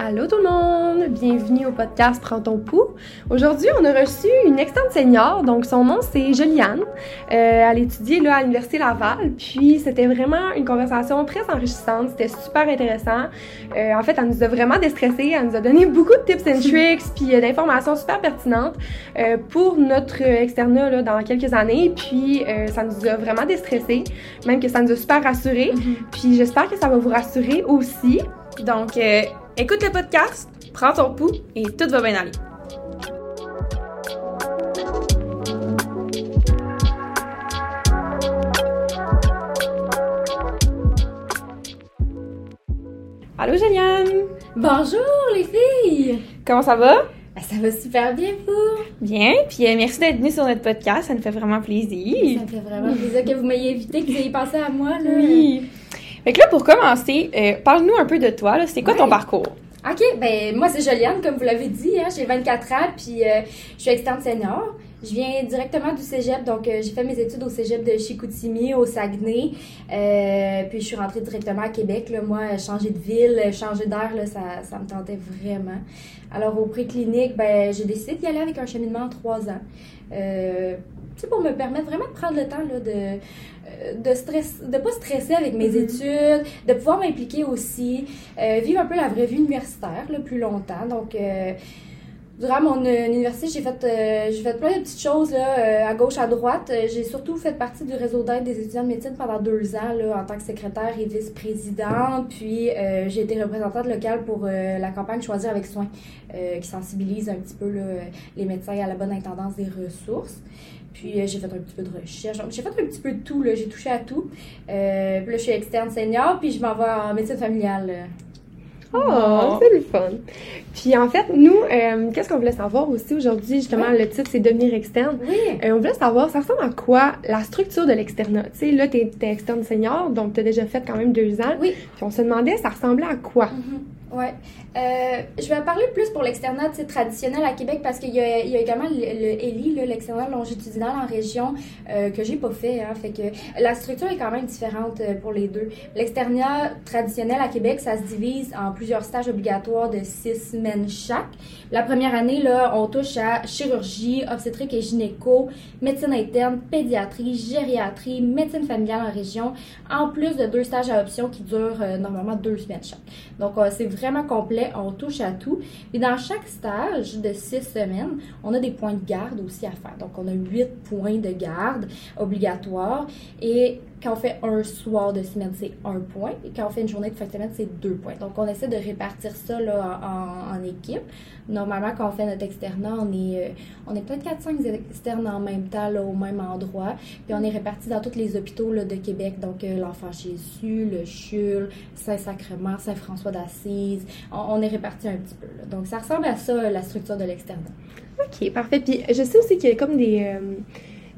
Allô tout le monde, bienvenue au podcast Prends ton pouls. Aujourd'hui, on a reçu une externe senior, donc son nom c'est Juliane. Euh, elle étudie là à l'université Laval, puis c'était vraiment une conversation très enrichissante, c'était super intéressant. Euh, en fait, elle nous a vraiment déstressé, elle nous a donné beaucoup de tips and tricks, puis euh, d'informations super pertinentes euh, pour notre externat là dans quelques années, puis ça nous a vraiment déstressé, même que ça nous a super rassuré. Puis j'espère que ça va vous rassurer aussi. Donc, écoute le podcast, prends ton pouls et tout va bien aller. Allô Juliane, Bonjour les filles! comment ça va? Ben, ça va super bien vous! Bien, puis euh, merci d'être venu sur notre podcast, ça nous fait vraiment plaisir. Ça me fait vraiment plaisir que vous m'ayez invité, que vous ayez pensé à moi là. Oui. Fait que là, pour commencer, euh, parle-nous un peu de toi. C'est quoi ton parcours? Ok, ben moi c'est Joliane, comme vous l'avez dit, hein, j'ai 24 ans, puis euh, je suis externe senior. Je viens directement du cégep, donc euh, j'ai fait mes études au cégep de Chicoutimi, au Saguenay. Euh, puis je suis rentrée directement à Québec. Là, moi, changer de ville, changer d'air, ça, ça me tentait vraiment. Alors au pré-clinique, ben, j'ai décidé d'y aller avec un cheminement en trois ans. Euh, pour me permettre vraiment de prendre le temps là, de, euh, de stress, de pas stresser avec mes études, de pouvoir m'impliquer aussi, euh, vivre un peu la vraie vie universitaire là, plus longtemps. Donc, euh, durant mon université, j'ai fait, euh, j'ai fait plein de petites choses là, à gauche, à droite. J'ai surtout fait partie du réseau d'aide des étudiants de médecine pendant deux ans là, en tant que secrétaire et vice-présidente. Puis, j'ai été représentante locale pour la campagne Choisir avec soin, qui sensibilise un petit peu les médecins à la bonne intendance des ressources. Puis euh, j'ai fait un petit peu de recherche. Donc, j'ai fait un petit peu de tout, là. J'ai touché à tout. Euh, puis là, je suis externe senior, puis je m'en vais en médecine familiale. euh. Oh, c'est le fun. Puis en fait, nous, euh, qu'est-ce qu'on voulait savoir aussi aujourd'hui, justement, le titre c'est devenir externe. Oui. Euh, on voulait savoir, ça ressemble à quoi la structure de l'externat? Tu sais, là, t'es t'es externe senior, donc t'as déjà fait quand même deux ans. Oui. Puis on se demandait, ça ressemblait à quoi? Ouais. Euh, je vais parler plus pour l'externat traditionnel à Québec parce qu'il y y a également le, ELI, l'externat longitudinal en région, euh, que j'ai pas fait. Hein, fait que la structure est quand même différente euh, pour les deux. L'externat traditionnel à Québec, ça se divise en plusieurs stages obligatoires de six semaines chaque. La première année, là, on touche à chirurgie, obstétrique et gynéco, médecine interne, pédiatrie, gériatrie, médecine familiale en région, en plus de deux stages à option qui durent euh, normalement deux semaines chaque. Donc, euh, c'est vraiment complet, on touche à tout. Et dans chaque stage de six semaines, on a des points de garde aussi à faire. Donc, on a huit points de garde obligatoires. Et quand on fait un soir de semaine, c'est un point. Et quand on fait une journée de fin de semaine, c'est deux points. Donc, on essaie de répartir ça là, en, équipe. Normalement, quand on fait notre externat, on est, euh, on est peut-être 4-5 externes en même temps, là, au même endroit. Puis on est répartis dans tous les hôpitaux là, de Québec. Donc, euh, l'Enfant Jésus, le CHUL, Saint-Sacrement, Saint-François d'Assise. On, on est répartis un petit peu. là. Donc, ça ressemble à ça, la structure de l'externat. Ok, parfait. Puis je sais aussi qu'il y a comme des, euh,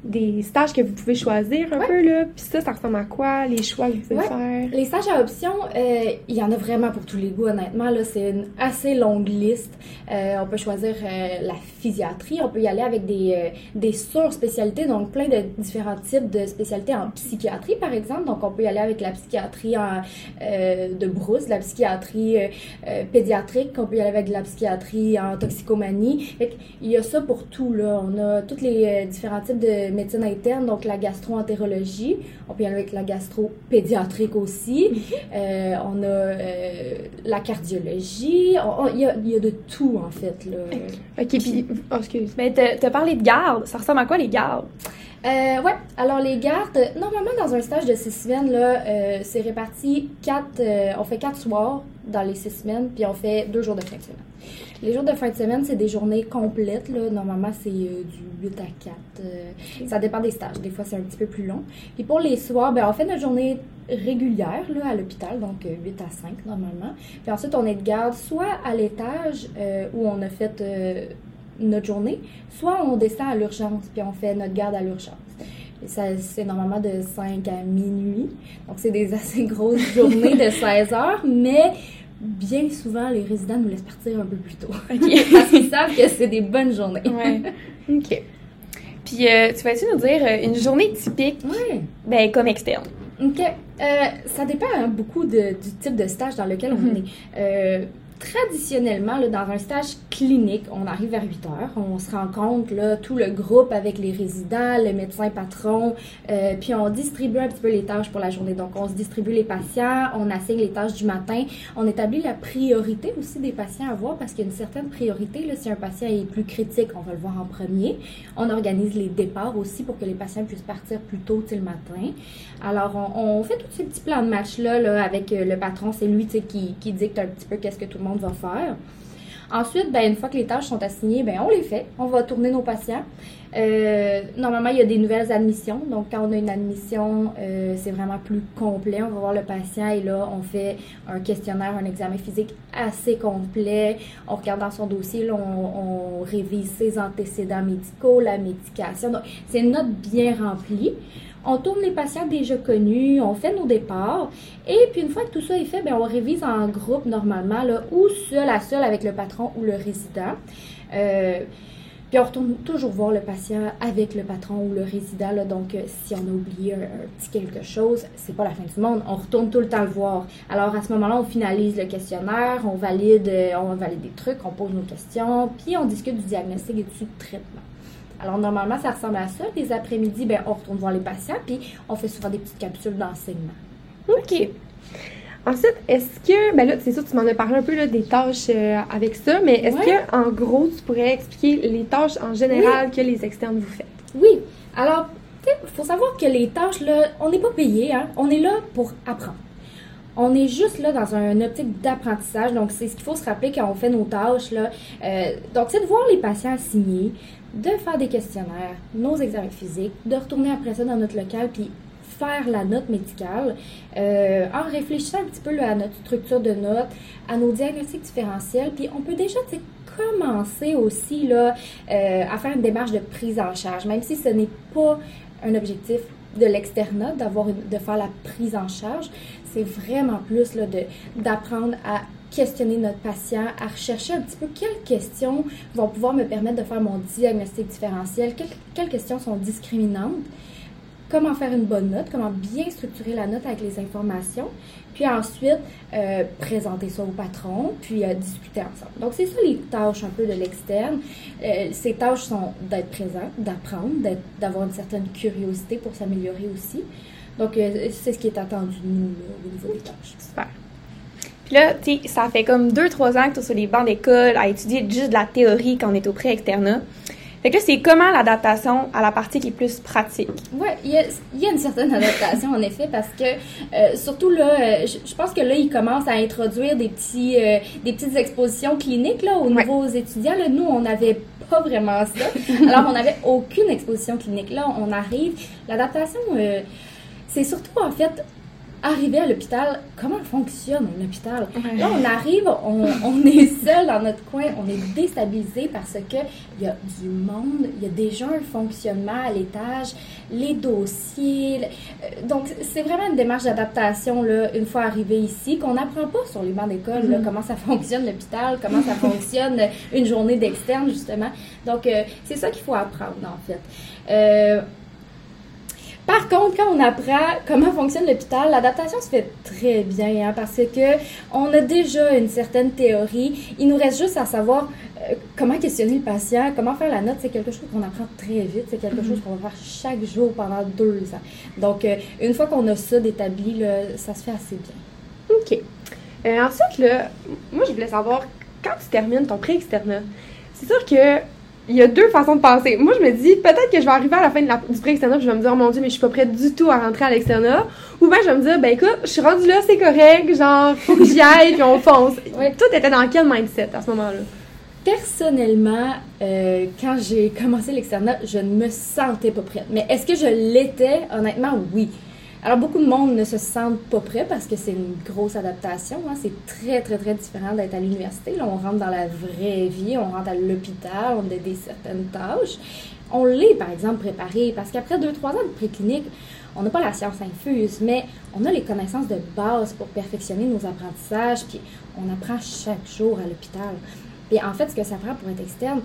des stages que vous pouvez choisir un peu, là. Puis ça, ça ressemble à quoi? Les choix que vous pouvez Ouais. faire? Les stages à option, euh, il y en a vraiment pour tous les goûts, honnêtement. Là, c'est une assez longue liste. Euh, on peut choisir euh, la physiatrie, on peut y aller avec des, des sur-spécialités, donc plein de différents types de spécialités en psychiatrie, par exemple. Donc, on peut y aller avec la psychiatrie en, de brousse, la psychiatrie pédiatrique, on peut y aller avec de la psychiatrie en toxicomanie. Fait il y a ça pour tout, là. On a tous les différents types de médecine interne, donc la gastro-entérologie. On peut y aller avec la gastro-pédiatrique aussi. Euh, on a euh, la cardiologie. Il y, a, il y a de tout, en fait, là. Ok, puis. Oh, excuse. Mais t'as t'as parlé de garde, ça ressemble à quoi les gardes? Euh, ouais, alors les gardes, normalement dans un stage de six semaines, là, euh, c'est réparti quatre, euh, on fait quatre soirs dans les six semaines, puis on fait deux jours de fin de semaine. Les jours de fin de semaine, c'est des journées complètes, là. Normalement, c'est euh, du 8 à 4. euh, Ça dépend des stages. Des fois, c'est un petit peu plus long. Puis pour les soirs, ben, on fait notre journée régulière, là, à l'hôpital, donc euh, 8 à 5, normalement. Puis ensuite, on est de garde soit à l'étage euh, où on a fait notre journée, soit on descend à l'urgence, puis on fait notre garde à l'urgence. C'est normalement de 5 à minuit. Donc, c'est des assez grosses journées de 16 heures, mais bien souvent, les résidents nous laissent partir un peu plus tôt. Parce qu'ils savent que c'est des bonnes journées. Ouais. Ok. Puis euh, tu vas-tu nous dire euh, une journée typique, Ouais. ben comme externe? OK. Euh, ça dépend hein, beaucoup de- du type de stage dans lequel on Mhm. est. Euh, traditionnellement, là, dans un stage clinique, on arrive vers 8 heures, on se rencontre là, tout le groupe avec les résidents, le médecin patron, euh, puis on distribue un petit peu les tâches pour la journée. Donc, on se distribue les patients, on assigne les tâches du matin, on établit la priorité aussi des patients à voir parce qu'il y a une certaine priorité. Là, si un patient est plus critique, on va le voir en premier. On organise les départs aussi pour que les patients puissent partir plus tôt le matin. Alors, on, fait tous ces petits plans de match-là là, avec euh, le patron. C'est lui qui, qui dicte un petit peu qu'est-ce que tout le monde va faire. Ensuite, ben, une fois que les tâches sont assignées, ben, on les fait. On va tourner nos patients. Euh, normalement, il y a des nouvelles admissions. Donc, quand on a une admission, euh, c'est vraiment plus complet. On va voir le patient et là, on fait un questionnaire, un examen physique assez complet. On regarde dans son dossier, on, on, révise ses antécédents médicaux, la médication. Donc, c'est une note bien remplie. On tourne les patients déjà connus, on fait nos départs, et puis une fois que tout ça est fait, bien, on révise en groupe normalement, ou seul à seul avec le patron ou le résident. Euh, puis on retourne toujours voir le patient avec le patron ou le résident. Donc, euh, si on a oublié un, petit quelque chose, c'est pas la fin du monde. On retourne tout le temps le voir. Alors, à ce moment-là, on finalise le questionnaire, on valide, euh, on valide des trucs, on pose nos questions, puis on discute du diagnostic et du traitement. Alors, normalement, ça ressemble à ça. Les après-midi, ben, on retourne voir les patients, puis on fait souvent des petites capsules d'enseignement. OK. Ensuite, est-ce que, ben là, c'est sûr, tu m'en as parlé un peu là, des tâches euh, avec ça, mais est-ce que, en gros, tu pourrais expliquer les tâches en général que les externes vous faites? Oui. Alors, il faut savoir que les tâches, là, on n'est pas payé, hein? On est là pour apprendre. On est juste là dans un optique d'apprentissage, donc c'est ce qu'il faut se rappeler quand on fait nos tâches. Là. Euh, donc, c'est de voir les patients signés, de faire des questionnaires, nos examens physiques, de retourner après ça dans notre local, puis faire la note médicale euh, en réfléchissant un petit peu à notre structure de notes, à nos diagnostics différentiels, puis on peut déjà commencer aussi là, euh, à faire une démarche de prise en charge, même si ce n'est pas un objectif de l'externat, d'avoir de faire la prise en charge, c'est vraiment plus d'apprendre à questionner notre patient, à rechercher un petit peu quelles questions vont pouvoir me permettre de faire mon diagnostic différentiel, quelles, questions sont discriminantes, comment faire une bonne note, comment bien structurer la note avec les informations, puis ensuite euh, présenter ça au patron, puis euh, discuter ensemble. Donc c'est ça les tâches un peu de l'externe. Euh, ces tâches sont d'être présent, d'apprendre, d'avoir une certaine curiosité pour s'améliorer aussi. Donc c'est ce qui est attendu de nous au niveau des tâches. Super. Puis là, tu sais, ça fait comme deux, trois ans que tu es sur les bancs d'école à étudier juste de la théorie quand on est au pré-externat. Fait que c'est comment l'adaptation à la partie qui est plus pratique? Oui, il y a, une certaine adaptation, en effet, parce que euh, surtout là, euh, je, pense que là, ils commencent à introduire des, petits, euh, des petites expositions cliniques là, aux nouveaux étudiants. Là. Nous, on n'avait pas vraiment ça. Alors, on n'avait aucune exposition clinique. Là, on arrive. L'adaptation, c'est surtout en fait arriver à l'hôpital, comment fonctionne un hôpital? Là, on arrive, on, est seul dans notre coin, on est déstabilisé parce que il y a du monde, il y a déjà un fonctionnement à l'étage, les dossiers. Euh, donc, c'est vraiment une démarche d'adaptation, là, une fois arrivé ici, qu'on n'apprend pas sur les bancs d'école, mm-hmm. comment ça fonctionne l'hôpital, comment ça fonctionne une journée d'externe, justement. Donc, euh, c'est ça qu'il faut apprendre, en fait. Euh, par contre, quand on apprend comment fonctionne l'hôpital, l'adaptation se fait très bien hein, parce que on a déjà une certaine théorie. Il nous reste juste à savoir euh, comment questionner le patient, comment faire la note. C'est quelque chose qu'on apprend très vite. C'est quelque chose mhm. qu'on va faire chaque jour pendant deux ans. Donc, euh, une fois qu'on a ça d'établi, ça se fait assez bien. OK. Euh, ensuite, là, moi, je voulais savoir, quand tu termines ton pré-externat, c'est sûr que il y a deux façons de penser. Moi, je me dis, peut-être que je vais arriver à la fin de la, du pré-externat, je vais me dire, oh mon Dieu, mais je suis pas prête du tout à rentrer à l'externat. Ou bien, je vais me dire, ben écoute, je suis rendue là, c'est correct, genre, faut que j'y aille, puis on fonce. Tout était dans quel mindset à ce moment-là? Personnellement, euh, quand j'ai commencé l'externat, je ne me sentais pas prête. Mais est-ce que je l'étais? Honnêtement, oui. Alors, beaucoup de monde ne se sentent pas prêts parce que c'est une grosse adaptation. Hein. C'est très, très, très différent d'être à l'université. Là, on rentre dans la vraie vie, on rentre à l'hôpital, on a des certaines tâches. On l'est, par exemple, préparé parce qu'après deux, trois ans de préclinique, on n'a pas la science infuse, mais on a les connaissances de base pour perfectionner nos apprentissages, puis on apprend chaque jour à l'hôpital. Puis en fait, ce que ça prend pour être externe,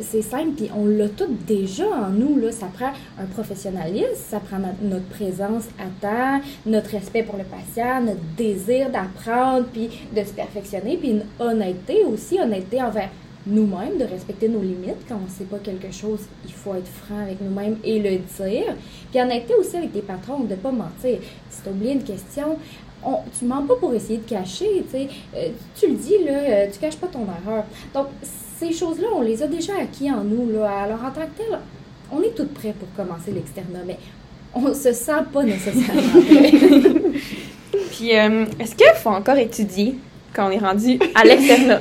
c'est simple, puis on l'a tout déjà en nous. Là. Ça prend un professionnalisme, ça prend notre présence à temps, notre respect pour le patient, notre désir d'apprendre, puis de se perfectionner, puis une honnêteté aussi, honnêteté envers nous-mêmes, de respecter nos limites. Quand on ne sait pas quelque chose, il faut être franc avec nous-mêmes et le dire. Puis honnêteté aussi avec tes patrons, de ne pas mentir. Si tu as oublié une question, on, tu mens pas pour essayer de cacher, tu. Euh, le dis, là, euh, tu caches pas ton erreur. Donc, ces choses-là, on les a déjà acquis en nous, là. Alors, en tant que tel, on est toutes prêts pour commencer l'externat, mais on se sent pas nécessairement Puis, euh, est-ce qu'il faut encore étudier quand on est rendu à l'externat?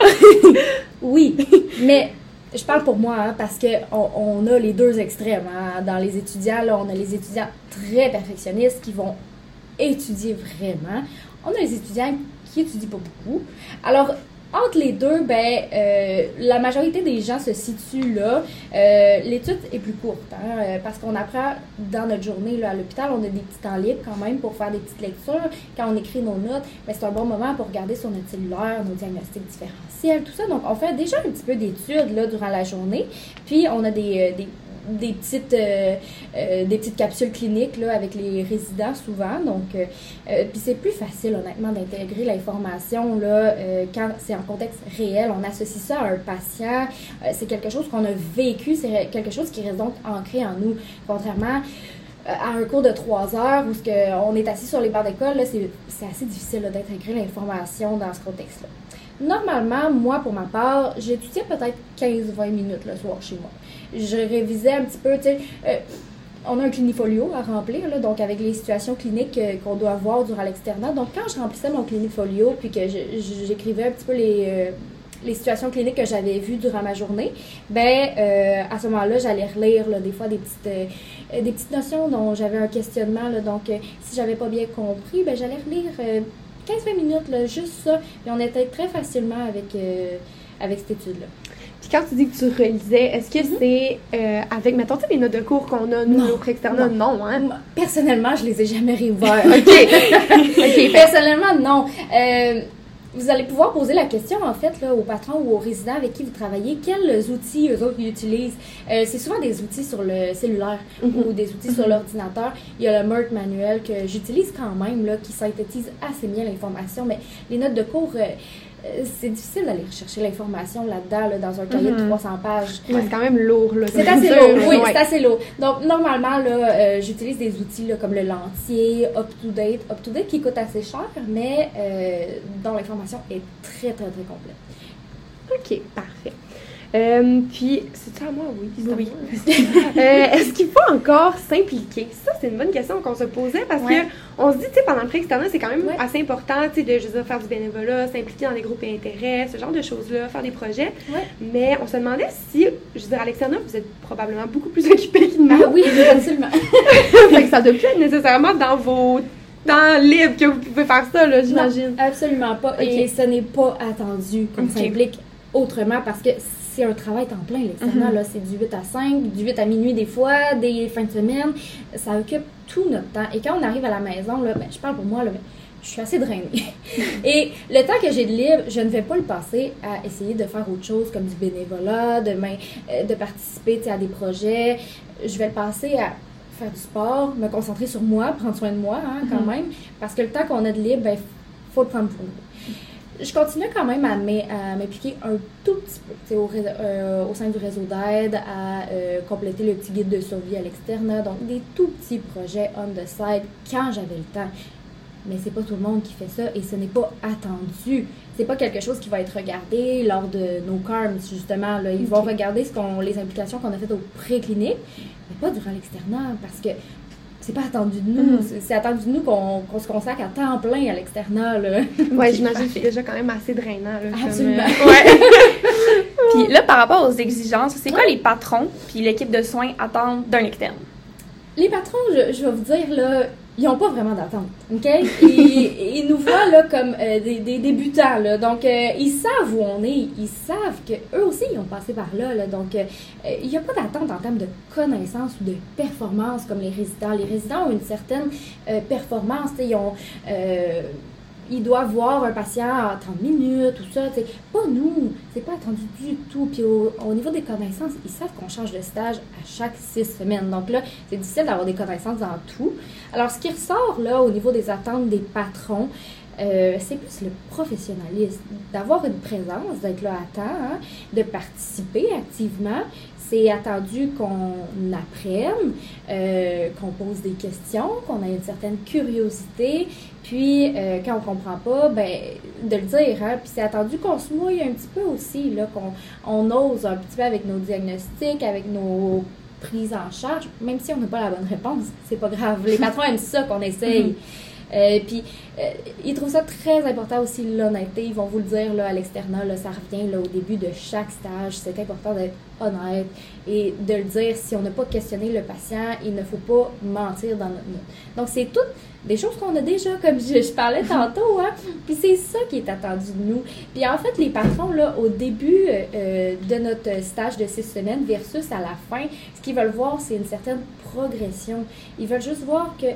oui, mais je parle pour moi, hein, parce qu'on on a les deux extrêmes. Hein. Dans les étudiants, là, on a les étudiants très perfectionnistes qui vont étudier vraiment. On a les étudiants qui étudient pas beaucoup. Alors, entre les deux, ben, euh, la majorité des gens se situent là. Euh, l'étude est plus courte, hein, euh, parce qu'on apprend dans notre journée là, à l'hôpital, on a des petits temps libres quand même pour faire des petites lectures. Quand on écrit nos notes, ben, c'est un bon moment pour regarder sur notre cellulaire, nos diagnostics différentiels, tout ça. Donc, on fait déjà un petit peu d'études durant la journée. Puis, on a des, des des petites, euh, euh, des petites capsules cliniques là, avec les résidents souvent. Donc, euh, puis c'est plus facile honnêtement d'intégrer l'information là, quand c'est en contexte réel. On associe ça à un patient. c'est quelque chose qu'on a vécu, c'est quelque chose qui reste donc ancré en nous. Contrairement à un cours de trois heures où que on est assis sur les bancs d'école, c'est assez difficile d'intégrer l'information dans ce contexte-là. Normalement, moi, pour ma part, j'étudiais peut-être 15-20 minutes le soir chez moi je révisais un petit peu, tu sais. Euh, on a un clinifolio à remplir, là, donc avec les situations cliniques euh, qu'on doit voir durant l'externat. Donc, quand je remplissais mon clinifolio, puis que j'écrivais un petit peu les, euh, les situations cliniques que j'avais vues durant ma journée, ben à ce moment-là, j'allais relire là, des fois des petites, des petites notions dont j'avais un questionnement. Là, donc, si j'avais pas bien compris, ben j'allais relire 15-20 minutes, là, juste ça. Et on était très facilement avec, avec cette étude-là quand tu dis que tu relisais, est-ce que mhm. c'est euh, avec, mettons, les notes de cours qu'on a, nous, nos externes? Non, hein? Personnellement, je les ai jamais réouverts. OK. Personnellement, non. Euh, vous allez pouvoir poser la question, en fait, là, au patron ou au résident avec qui vous travaillez, quels outils eux autres utilisent? Euh, c'est souvent des outils sur le cellulaire mhm. ou des outils sur mhm. l'ordinateur. Il y a le MERT manuel que j'utilise quand même, là, qui synthétise assez bien l'information, mais les notes de cours... Euh, c'est difficile d'aller rechercher l'information là-dedans, dans un cahier de 300 mhm. pages. c'est quand même lourd. C'est assez lourd, oui, c'est assez lourd. Donc, normalement, là, euh, j'utilise des outils là, comme le Lentier, UpToDate. UpToDate qui coûte assez cher, mais euh, dont l'information est très, très, très complète. OK, parfait. Euh, puis, c'est à moi, oui. Oui. euh, Est-ce qu'il faut encore s'impliquer? Ça, c'est une bonne question qu'on se posait parce qu'on que on se dit, tu sais, pendant le pré-externat, c'est quand même assez important, tu sais, de faire du bénévolat, s'impliquer dans des groupes d'intérêt, ce genre de choses-là, faire des projets. Mais on se demandait si, je veux dire, à l'externat, vous êtes probablement beaucoup plus occupé que nous. Ah oui, absolument. fait que ça doit plus être nécessairement dans vos temps libres que vous pouvez faire ça, là, j'imagine. Absolument pas. Et ce n'est pas attendu qu'on s'implique autrement parce que c'est un travail temps plein, l'externat. Mhm. là C'est du 8 à 5, du 8 à minuit des fois, des fins de semaine. Ça occupe tout notre temps. Et quand on arrive à la maison, là, ben, je parle pour moi, là, je suis assez drainée. Et le temps que j'ai de libre, je ne vais pas le passer à essayer de faire autre chose comme du bénévolat, de, euh, de participer à des projets. Je vais le passer à faire du sport, me concentrer sur moi, prendre soin de moi hein, quand mhm. même. Parce que le temps qu'on a de libre, il ben, faut le prendre pour nous je continue quand même à m'impliquer un tout petit peu au, euh, au sein du réseau d'aide, à euh, compléter le petit guide de survie à l'externe, donc des tout petits projets on the side quand j'avais le temps. Mais c'est pas tout le monde qui fait ça et ce n'est pas attendu. C'est pas quelque chose qui va être regardé lors de nos CARMS, justement. Là. Ils vont regarder ce les implications qu'on a faites au pré-clinique, mais pas durant l'externat parce que c'est pas attendu de nous. Mm-hmm. C'est attendu de nous qu'on se consacre à temps plein à l'externat. Oui, j'imagine que c'est déjà quand même assez drainant. Là, Absolument. Euh, ouais. puis là, par rapport aux exigences, c'est quoi les patrons puis l'équipe de soins attendent d'un externe? Les patrons, je, je, vais vous dire, là, ils n'ont pas vraiment d'attente, OK? Ils, ils, nous voient là, comme euh, des, des, débutants, là. Donc, euh, ils savent où on est. Ils savent qu'eux aussi, ils ont passé par là, là. Donc, euh, il n'y a pas d'attente en termes de connaissances ou de performance comme les résidents. Les résidents ont une certaine performance, ils ont il doit voir un patient en 30 minutes, tout ça. t'sais. Pas nous, c'est pas attendu du tout. Puis au, au niveau des connaissances, ils savent qu'on change de stage à chaque six semaines. Donc là, c'est difficile d'avoir des connaissances dans tout. Alors, ce qui ressort là au niveau des attentes des patrons, euh, c'est plus le professionnalisme, d'avoir une présence, d'être là à temps, hein, de participer activement. C'est attendu qu'on apprenne, euh, qu'on pose des questions, qu'on ait une certaine curiosité, puis euh, quand on comprend pas, ben de le dire. Hein, puis c'est attendu qu'on se mouille un petit peu aussi, là, qu'on on ose un petit peu avec nos diagnostics, avec nos prises en charge, même si on n'a pas la bonne réponse, c'est pas grave. Les patrons aiment ça qu'on essaye. Euh, puis, euh, ils trouvent ça très important aussi, l'honnêteté. Ils vont vous le dire là, à l'externat, là, ça revient là, au début de chaque stage. C'est important d'être honnête et de le dire. Si on n'a pas questionné le patient, il ne faut pas mentir dans notre note. Donc, c'est toutes des choses qu'on a déjà, comme je, je parlais tantôt. Hein? Puis c'est ça qui est attendu de nous. Puis en fait, les patrons, là, au début euh, de notre stage de six semaines versus à la fin, ce qu'ils veulent voir, c'est une certaine progression. Ils veulent juste voir que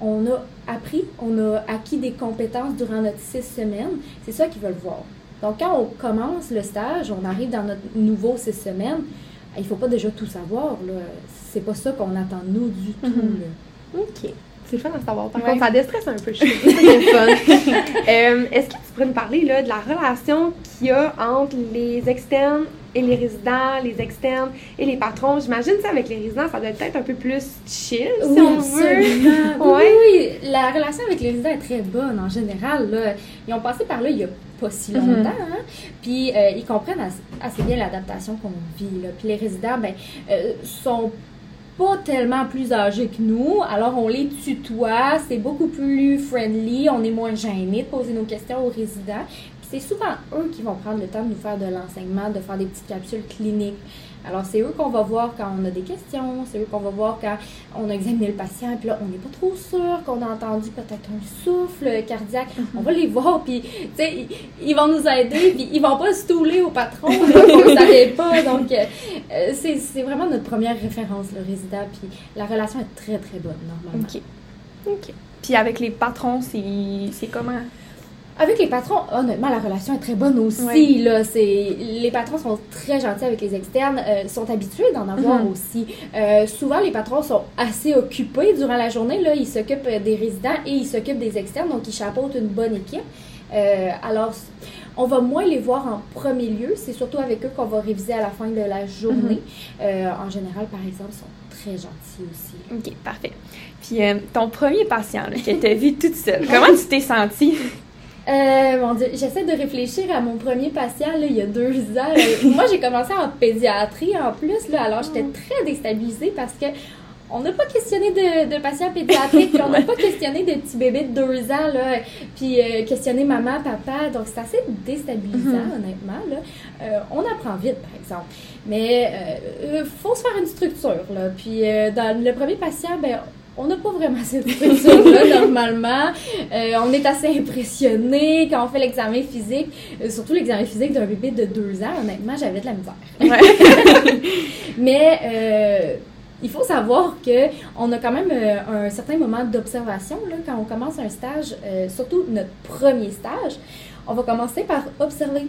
on a appris, on a acquis des compétences durant notre six semaines. C'est ça qu'ils veulent voir. Donc, quand on commence le stage, on arrive dans notre nouveau six semaines, il faut pas déjà tout savoir. C'est pas ça qu'on attend de nous du tout. Mhm. là. OK. C'est le fun à savoir. Par Ouais. contre, ça déstresse un peu. Je qui est fun. Euh, Est-ce que tu pourrais me parler là, de la relation qu'il y a entre les externes et les résidents, les externes et les patrons? J'imagine ça avec les résidents, ça doit être peut-être un peu plus chill, si Oui, on veut. Ouais. Oui, oui. La relation avec les résidents est très bonne en général. Là. Ils ont passé par là il y a pas si longtemps. Mhm. hein. Puis euh, ils comprennent assez, assez bien l'adaptation qu'on vit. Là. Puis les résidents, ben, euh, sont pas tellement plus âgés que nous, alors on les tutoie, c'est beaucoup plus friendly, on est moins gêné de poser nos questions aux résidents. C'est souvent eux qui vont prendre le temps de nous faire de l'enseignement, de faire des petites capsules cliniques. Alors c'est eux qu'on va voir quand on a des questions, c'est eux qu'on va voir quand on a examiné le patient, puis là on n'est pas trop sûr qu'on a entendu peut-être un souffle cardiaque. On va les voir, puis tu sais, ils, ils vont nous aider, puis ils vont pas se touler au patron, ne savait pas. Donc euh, euh, c'est vraiment notre première référence, le résident, puis la relation est très très bonne normalement. OK. OK. Puis avec les patrons, c'est comment? Avec les patrons, honnêtement, la relation est très bonne aussi. Ouais. Là, c'est les patrons sont très gentils avec les externes, euh, sont habitués d'en avoir Mhm. aussi. Euh, souvent, les patrons sont assez occupés durant la journée. Là, ils s'occupent euh, des résidents et ils s'occupent des externes, donc ils chapeautent une bonne équipe. Euh, alors, on va moins les voir en premier lieu. C'est surtout avec eux qu'on va réviser à la fin de la journée. Euh, en général, par exemple, ils sont très gentils aussi. OK, parfait. Puis ton premier patient là, que tu as vu toute seule, comment tu t'es sentie? Euh, mon Dieu, j'essaie de réfléchir à mon premier patient là, il y a deux ans. Moi, j'ai commencé en pédiatrie en plus, là, alors j'étais très déstabilisée parce que on n'a pas questionné de, de patients pédiatriques, puis on n'a pas questionné de petits bébés de deux ans, là, puis euh, questionné maman, papa, donc c'est assez déstabilisant, honnêtement. Là. Euh, on apprend vite, par exemple, mais euh, euh, faut se faire une structure, là. Puis euh, dans le premier patient, ben on n'a pas vraiment cette structure-là, normalement. Euh, on est assez impressionné quand on fait l'examen physique, euh, surtout l'examen physique d'un bébé de deux ans. Honnêtement, j'avais de la misère. Ouais. Mais euh, il faut savoir que on a quand même un certain moment d'observation quand on commence un stage, surtout notre premier stage. On va commencer par observer.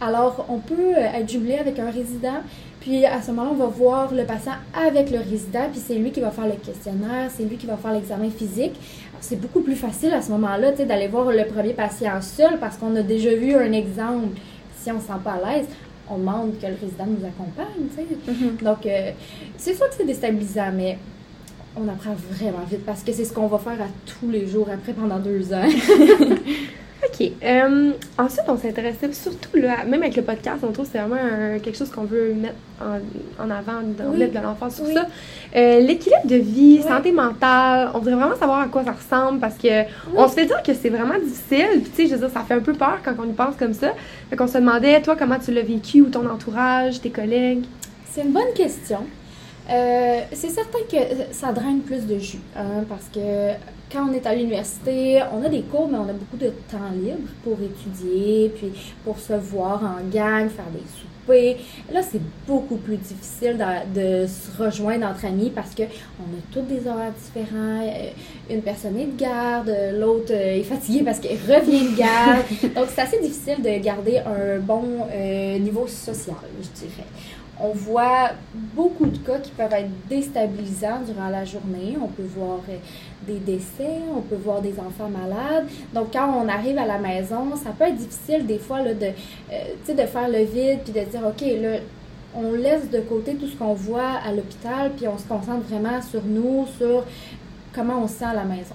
Alors, on peut être jumelé avec un résident, puis à ce moment-là, on va voir le patient avec le résident, puis c'est lui qui va faire le questionnaire, c'est lui qui va faire l'examen physique. C'est beaucoup plus facile à ce moment-là, d'aller voir le premier patient seul parce qu'on a déjà vu un exemple. Si on ne se sent pas à l'aise, on demande que le résident nous accompagne. Mhm. Donc, euh, c'est sûr que c'est déstabilisant, mais on apprend vraiment vite parce que c'est ce qu'on va faire à tous les jours après pendant deux ans. OK. Euh, ensuite, on s'intéressait surtout, là, même avec le podcast, on trouve que c'est vraiment un- quelque chose qu'on veut mettre en, en avant dans Oui. livre de l'enfance, sur Oui. ça. Euh, L'équilibre de vie, santé mentale, on voudrait vraiment savoir à quoi ça ressemble parce que on se fait dire que c'est vraiment difficile. Puis, tu sais, je veux dire, ça fait un peu peur quand on y pense comme ça. Fait qu'on se demandait, toi, comment tu l'as vécu ou ton entourage, tes collègues? C'est une bonne question. Euh, c'est certain que ça draine plus de jus, hein, parce que quand on est à l'université, on a des cours, mais on a beaucoup de temps libre pour étudier, puis pour se voir en gang, faire des soupers. Là, c'est beaucoup plus difficile de, se rejoindre entre amis parce que on a tous des horaires différents. Euh, une personne est de garde, l'autre euh, est fatiguée parce qu'elle revient de garde. Donc, c'est assez difficile de garder un bon euh, niveau social, je dirais. On voit beaucoup de cas qui peuvent être déstabilisants durant la journée. On peut voir euh, des décès, on peut voir des enfants malades. Donc, quand on arrive à la maison, ça peut être difficile des fois euh, de faire le vide puis de dire, OK, là, on laisse de côté tout ce qu'on voit à l'hôpital puis on se concentre vraiment sur nous, sur comment on se sent à la maison.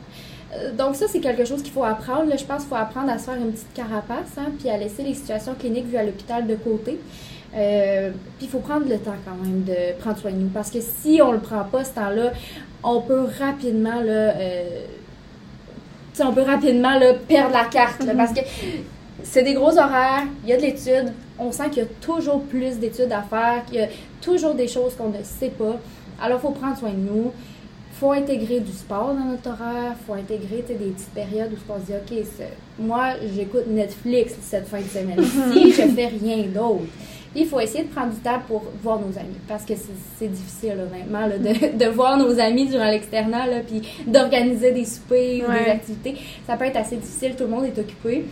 Euh, donc ça, c'est quelque chose qu'il faut apprendre. Là, je pense qu'il faut apprendre à se faire une petite carapace, hein, puis à laisser les situations cliniques vues à l'hôpital de côté. Euh, puis il faut prendre le temps quand même de prendre soin de nous. Parce que si on le prend pas, ce temps-là, on peut rapidement là, euh, on peut rapidement là, perdre la carte. Parce que c'est des gros horaires, il y a de l'étude, on sent qu'il y a toujours plus d'études à faire, qu'il y a toujours des choses qu'on ne sait pas. Alors, il faut prendre soin de nous. Il faut intégrer du sport dans notre horaire. Il faut intégrer des petites périodes où on se dit OK, moi, j'écoute Netflix cette fin de semaine-ci, je fais rien d'autre il faut essayer de prendre du temps pour voir nos amis parce que c'est difficile, honnêtement, de, de, voir nos amis durant l'externat, puis d'organiser des soupers ou des activités. Ça peut être assez difficile, tout le monde est occupé.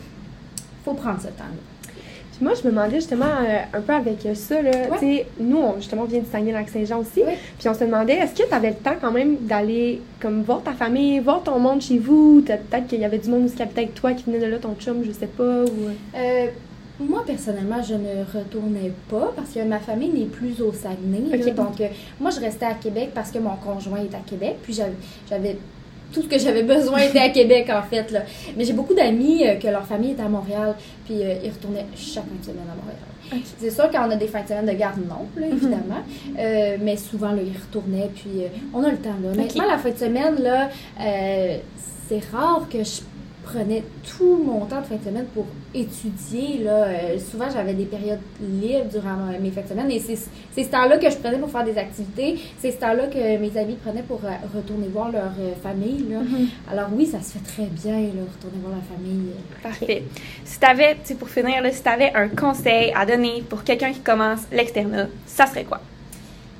faut prendre ce temps-là. Puis moi, je me demandais justement euh, un peu avec ça, là, tu sais, nous, on, justement, on vient de Saguenay-Lac-Saint-Jean aussi, puis on se demandait, est-ce que tu avais le temps quand même d'aller, comme, voir ta famille, voir ton monde chez vous? Peut-être qu'il y avait du monde qui habitait avec toi, qui venait de là, ton chum, je sais pas, ou... Euh, moi, personnellement, je ne retournais pas parce que ma famille n'est plus au Saguenay. donc, euh, moi, je restais à Québec parce que mon conjoint est à Québec. Puis, j'avais tout ce que j'avais besoin était à Québec, en fait. Là. Mais j'ai beaucoup d'amis euh, que leur famille est à Montréal. Puis, euh, ils retournaient chaque fin de semaine à Montréal. C'est sûr qu'on a des fins de semaine de garde, non, là, mhm. évidemment. mais souvent, là, ils retournaient. Puis, on a le temps. Là. Honnêtement, la fin de semaine, là, c'est rare que je prenais tout mon temps de fin de semaine pour étudier. Là. Euh, souvent, j'avais des périodes libres durant mes fins de semaine et c'est ce temps-là que je prenais pour faire des activités. C'est ce temps-là que mes amis prenaient pour euh, retourner voir leur euh, famille. Là. Mm-hmm. Alors oui, ça se fait très bien, là, retourner voir la famille. Parfait. Si tu avais, pour finir, là, si tu avais un conseil à donner pour quelqu'un qui commence l'externat, ça serait quoi?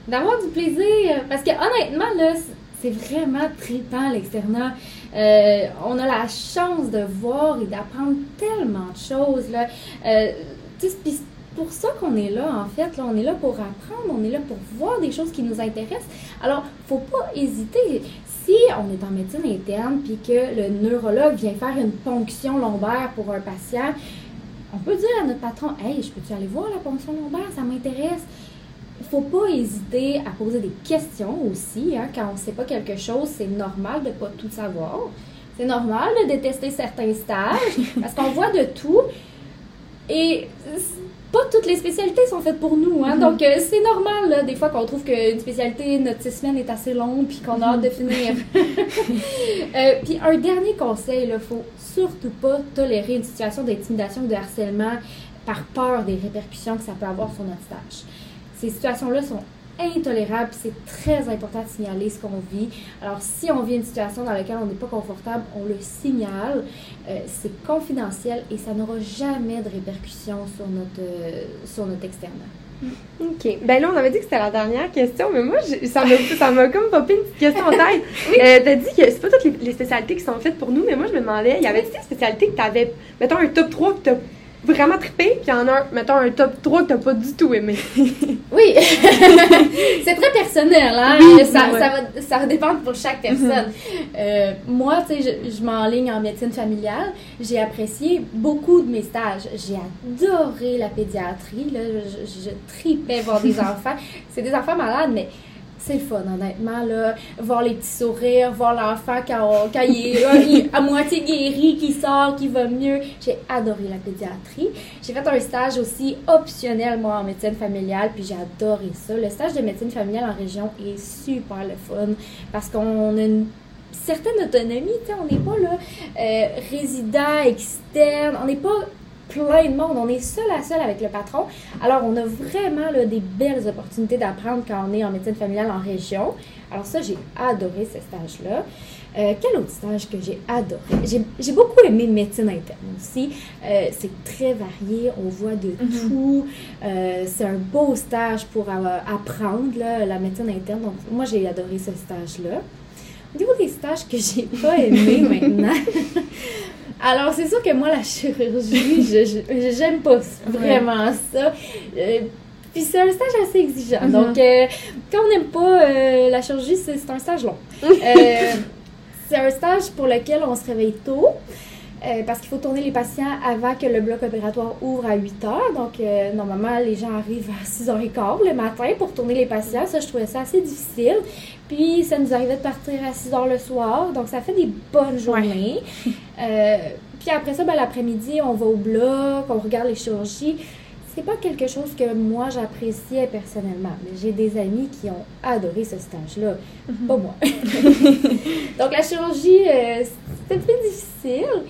D'avoir du plaisir. Parce que honnêtement, là, c'est vraiment trippant l'externat. Euh, on a la chance de voir et d'apprendre tellement de choses. Là. Euh, c'est pour ça qu'on est là, en fait. On est là pour apprendre, on est là pour voir des choses qui nous intéressent. Alors, faut pas hésiter. Si on est en médecine interne puis que le neurologue vient faire une ponction lombaire pour un patient, on peut dire à notre patron Hey, je peux-tu aller voir la ponction lombaire? Ça m'intéresse faut pas hésiter à poser des questions aussi. Hein. Quand on ne sait pas quelque chose, c'est normal de ne pas tout savoir. C'est normal de détester certains stages parce qu'on voit de tout. Et pas toutes les spécialités sont faites pour nous. Hein. Mm-hmm. Donc, euh, c'est normal, là, des fois, qu'on trouve qu'une spécialité, notre six semaines est assez longue puis qu'on a hâte de finir. euh, puis, un dernier conseil, il faut surtout pas tolérer une situation d'intimidation ou de harcèlement par peur des répercussions que ça peut avoir sur notre stage. Ces situations-là sont intolérables, c'est très important de signaler ce qu'on vit. Alors, si on vit une situation dans laquelle on n'est pas confortable, on le signale. Euh, c'est confidentiel et ça n'aura jamais de répercussions sur notre, euh, sur notre externat. OK. Ben là, on avait dit que c'était la dernière question, mais moi, ça m'a comme popé une petite question en tête. oui. euh, T'as dit que c'est pas toutes les, spécialités qui sont faites pour nous, mais moi, je me demandais, il y avait des spécialités que tu avais, mettons, un top 3 que tu vraiment trippé, puis il y en a un, mettons, un top 3 que t'as pas du tout aimé. oui! c'est très personnel, hein? ça, ça, va, ça va dépendre pour chaque personne. euh, moi, tu sais, je, je m'enligne en médecine familiale. J'ai apprécié beaucoup de mes stages. J'ai adoré la pédiatrie, là. Je, je, je tripais voir des enfants. C'est des enfants malades, mais c'est le fun, honnêtement, là. Voir les petits sourires, voir l'enfant quand, quand il est à moitié guéri, qui sort, qui va mieux. J'ai adoré la pédiatrie. J'ai fait un stage aussi optionnel, moi, en médecine familiale, puis j'ai adoré ça. Le stage de médecine familiale en région est super le fun parce qu'on a une certaine autonomie, on n'est pas là euh, résident, externe, on n'est pas plein de monde. On est seul à seul avec le patron. Alors, on a vraiment là, des belles opportunités d'apprendre quand on est en médecine familiale en région. Alors ça, j'ai adoré ce stage-là. Euh, quel autre stage que j'ai adoré? J'ai, beaucoup aimé médecine interne aussi. Euh, c'est très varié, on voit de tout. Euh, c'est un beau stage pour apprendre là, la médecine interne. Donc, moi, j'ai adoré ce stage-là. Au niveau des stages que j'ai pas aimé maintenant, alors c'est sûr que moi, la chirurgie, je, j'aime pas vraiment ça. Euh, puis c'est un stage assez exigeant. Mhm. Donc, euh, quand on n'aime pas euh, la chirurgie, c'est, un stage long. C'est un stage pour lequel on se réveille tôt. Euh, parce qu'il faut tourner les patients avant que le bloc opératoire ouvre à 8 heures. Donc, euh, normalement, les gens arrivent à 6h15 le matin pour tourner les patients. Ça, je trouvais ça assez difficile. Puis, ça nous arrivait de partir à 6h le soir. Donc, ça fait des bonnes journées. Euh, puis après ça, ben, l'après-midi, on va au bloc, on regarde les chirurgies. C'est pas quelque chose que moi j'appréciais personnellement, mais j'ai des amis qui ont adoré ce stage-là. Pas moi. Donc la chirurgie, euh, c'était plus difficile.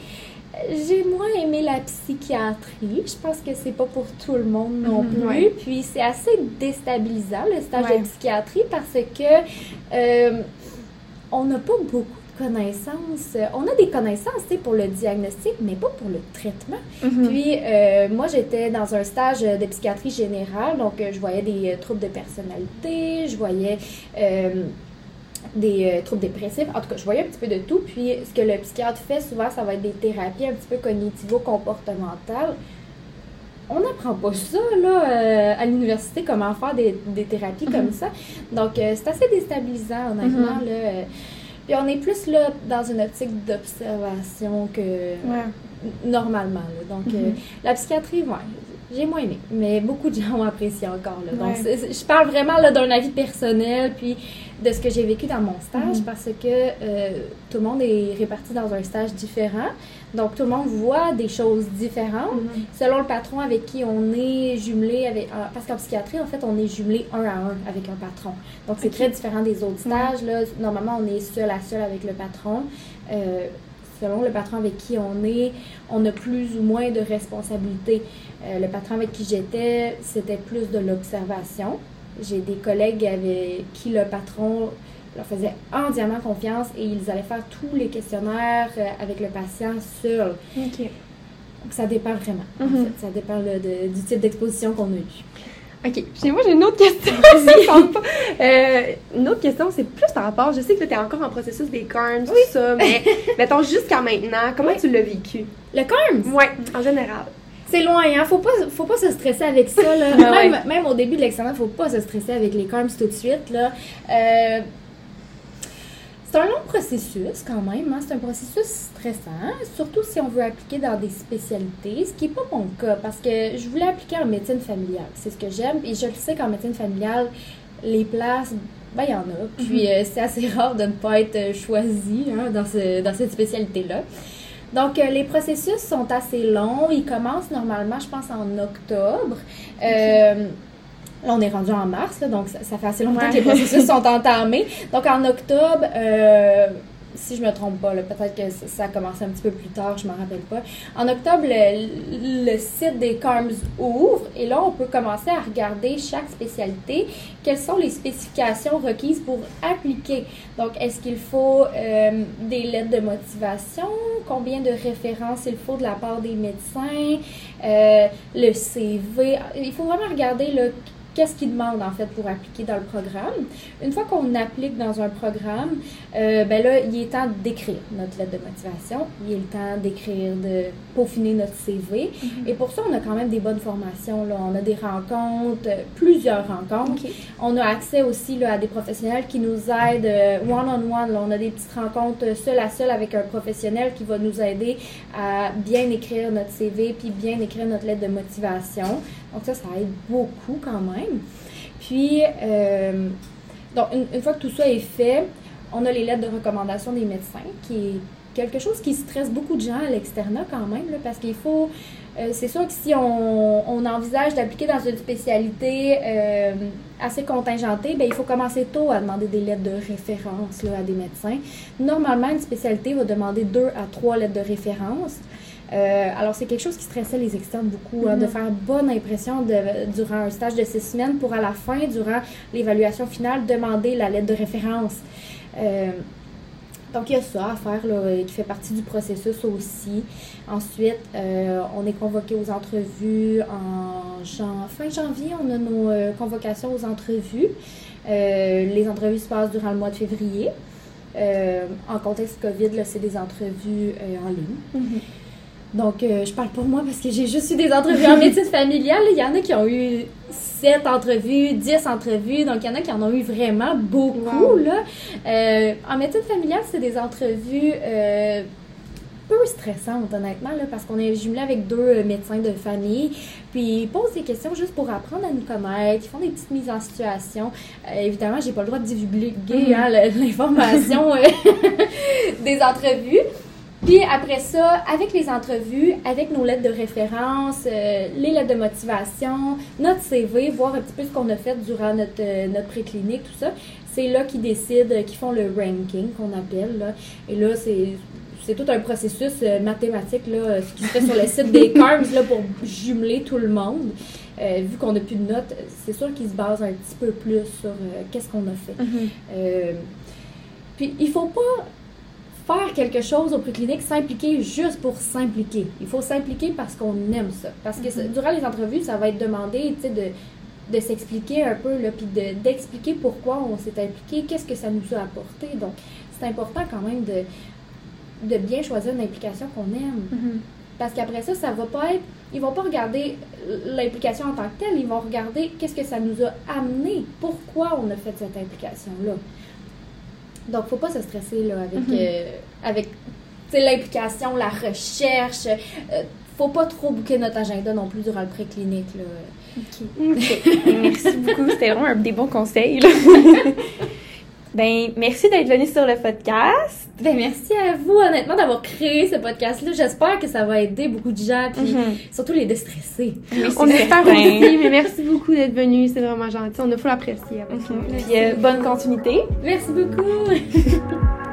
J'ai moins aimé la psychiatrie. Je pense que c'est pas pour tout le monde non Mhm, plus. ouais. Puis c'est assez déstabilisant le stage Ouais. de psychiatrie parce que euh, on n'a pas beaucoup de connaissances. On a des connaissances pour le diagnostic, mais pas pour le traitement. Mhm. Puis, euh, moi, j'étais dans un stage de psychiatrie générale, donc euh, je voyais des euh, troubles de personnalité, je voyais euh, des euh, troubles dépressifs, en tout cas, je voyais un petit peu de tout. Puis, ce que le psychiatre fait souvent, ça va être des thérapies un petit peu cognitivo-comportementales. On n'apprend pas ça, là, euh, à l'université, comment faire des, des thérapies comme ça. Donc, euh, c'est assez déstabilisant, honnêtement, là. euh. Puis, on est plus, là, dans une optique d'observation que Ouais. normalement. là. Donc, Mhm. la psychiatrie, ouais, j'ai moins aimé, mais beaucoup de gens ont apprécié encore. Là. Donc, Ouais. je parle vraiment là, d'un avis personnel, puis de ce que j'ai vécu dans mon stage, Mhm. parce que euh, tout le monde est réparti dans un stage différent. Donc, tout le monde voit des choses différentes Mhm. selon le patron avec qui on est jumelé. Avec, euh, parce qu'en psychiatrie, en fait, on est jumelé un à un avec un patron. Donc, c'est très différent des autres stages. Là. Normalement, on est seul à seul avec le patron. Euh, selon le patron avec qui on est, on a plus ou moins de responsabilités. Euh, le patron avec qui j'étais, c'était plus de l'observation. J'ai des collègues avec qui le patron leur faisait entièrement confiance et ils allaient faire tous les questionnaires euh, avec le patient seul. Donc, ça dépend vraiment. en Mhm. fait. Ça dépend de- du type d'exposition qu'on a eu. OK. Puis moi, j'ai une autre question. Euh, une autre question, c'est plus par rapport. Je sais que tu es encore en processus des CARMS, tout ça, mais mettons jusqu'à maintenant, comment Oui. tu l'as vécu? Le CARMS, Ouais, en général. C'est loin, hein? Faut pas, faut pas se stresser avec ça, là. Ouais. même, même au début de l'examen, faut pas se stresser avec les CARMS tout de suite, là. Euh, c'est un long processus quand même, hein? c'est un processus stressant, surtout si on veut appliquer dans des spécialités, ce qui n'est pas mon cas parce que je voulais appliquer en médecine familiale, c'est ce que j'aime, et je le sais qu'en médecine familiale, les places, ben il y en a, puis euh, c'est assez rare de ne pas être euh, choisi hein, dans, ce, dans cette spécialité-là. Donc, euh, les processus sont assez longs. Ils commencent normalement, je pense, en octobre. Euh, Là, on est rendu en mars, là, donc ça, ça fait assez longtemps Ouais. que les processus sont entamés. Donc, en octobre, euh, si je me trompe pas, peut-être que ça, a commencé un petit peu plus tard, je m'en rappelle pas. En octobre, le, le site des CARMS ouvre et là, on peut commencer à regarder chaque spécialité, quelles sont les spécifications requises pour appliquer? Donc, est-ce qu'il faut euh, des lettres de motivation? Combien de références il faut de la part des médecins? Euh, le CV? Il faut vraiment regarder le qu'est-ce qu'ils demandent en fait pour appliquer dans le programme. Une fois qu'on applique dans un programme, euh, ben là, il est temps d'écrire notre lettre de motivation, il est le temps d'écrire, de peaufiner notre CV. Et pour ça, on a quand même des bonnes formations. Là. On a des rencontres, euh, plusieurs rencontres. On a accès aussi là, à des professionnels qui nous aident euh, one-on-one. là. On a des petites rencontres seul à seul avec un professionnel qui va nous aider à bien écrire notre CV puis bien écrire notre lettre de motivation. Donc ça, ça aide beaucoup quand même. Puis, euh, donc une, fois que tout ça est fait, on a les lettres de recommandation des médecins, qui est quelque chose qui stresse beaucoup de gens à l'externat quand même, parce qu'il faut... euh, c'est sûr que si on, envisage d'appliquer dans une spécialité euh, assez contingentée, ben, il faut commencer tôt à demander des lettres de référence à des médecins. Normalement, une spécialité va demander deux à trois lettres de référence. Euh, alors, c'est quelque chose qui stressait les externes beaucoup, hein, de faire bonne impression de, durant un stage de six semaines pour à la fin, durant l'évaluation finale, demander la lettre de référence. Euh, donc, il y a ça à faire là, qui fait partie du processus aussi. Ensuite, euh, on est convoqué aux entrevues en jan- fin janvier. On a nos convocations aux entrevues. Les entrevues se passent durant le mois de février. En contexte COVID, c'est des entrevues en ligne. Mhm. Donc, euh, je parle pour moi parce que j'ai juste eu des entrevues en médecine familiale. Il y en a qui ont eu 7 entrevues, 10 entrevues. Donc, il y en a qui en ont eu vraiment beaucoup. Wow. Là. Euh, en médecine familiale, c'est des entrevues euh, peu stressantes, honnêtement, là, parce qu'on est jumelé avec deux euh, médecins de famille. Puis, ils posent des questions juste pour apprendre à nous connaître. Ils font des petites mises en situation. Évidemment, j'ai pas le droit de divulguer hein, le- l'information des entrevues. Puis après ça, avec les entrevues, avec nos lettres de référence, euh, les lettres de motivation, notre CV, voir un petit peu ce qu'on a fait durant notre, euh, notre préclinique, tout ça, c'est là qu'ils décident, qu'ils font le ranking qu'on appelle. Là. Et là, c'est c'est tout un processus euh, mathématique là, euh, ce qui se fait sur le site des CARMS là, pour jumeler tout le monde. Euh, vu qu'on n'a plus de notes, c'est sûr qu'ils se basent un petit peu plus sur euh, qu'est-ce qu'on a fait. Mhm. Euh, puis il faut pas faire quelque chose au préclinique, s'impliquer juste pour s'impliquer. Il faut s'impliquer parce qu'on aime ça. Parce que ça- durant les entrevues, ça va être demandé, de, de s'expliquer un peu, puis de- d'expliquer pourquoi on s'est impliqué, qu'est-ce que ça nous a apporté. Donc, c'est important quand même de, de bien choisir une implication qu'on aime. Mhm. Parce qu'après ça, ça va pas être. Ils vont pas regarder l'implication en tant que telle, ils vont regarder qu'est-ce que ça nous a amené, pourquoi on a fait cette implication-là. Donc, faut pas se stresser là, avec, euh, avec tu sais, l'implication, la recherche. Euh, faut pas trop bouquer notre agenda non plus durant le préclinique. Là. Merci beaucoup. C'était vraiment un des bons conseils. ben, merci d'être venu sur le podcast. Ben, merci à vous, honnêtement, d'avoir créé ce podcast-là. J'espère que ça va aider beaucoup de gens, puis Mhm. surtout les déstresser. Oui, On espère aussi, mais merci beaucoup d'être venu, c'est vraiment gentil. On a avec Mhm. Puis, euh, bonne continuité. Merci beaucoup!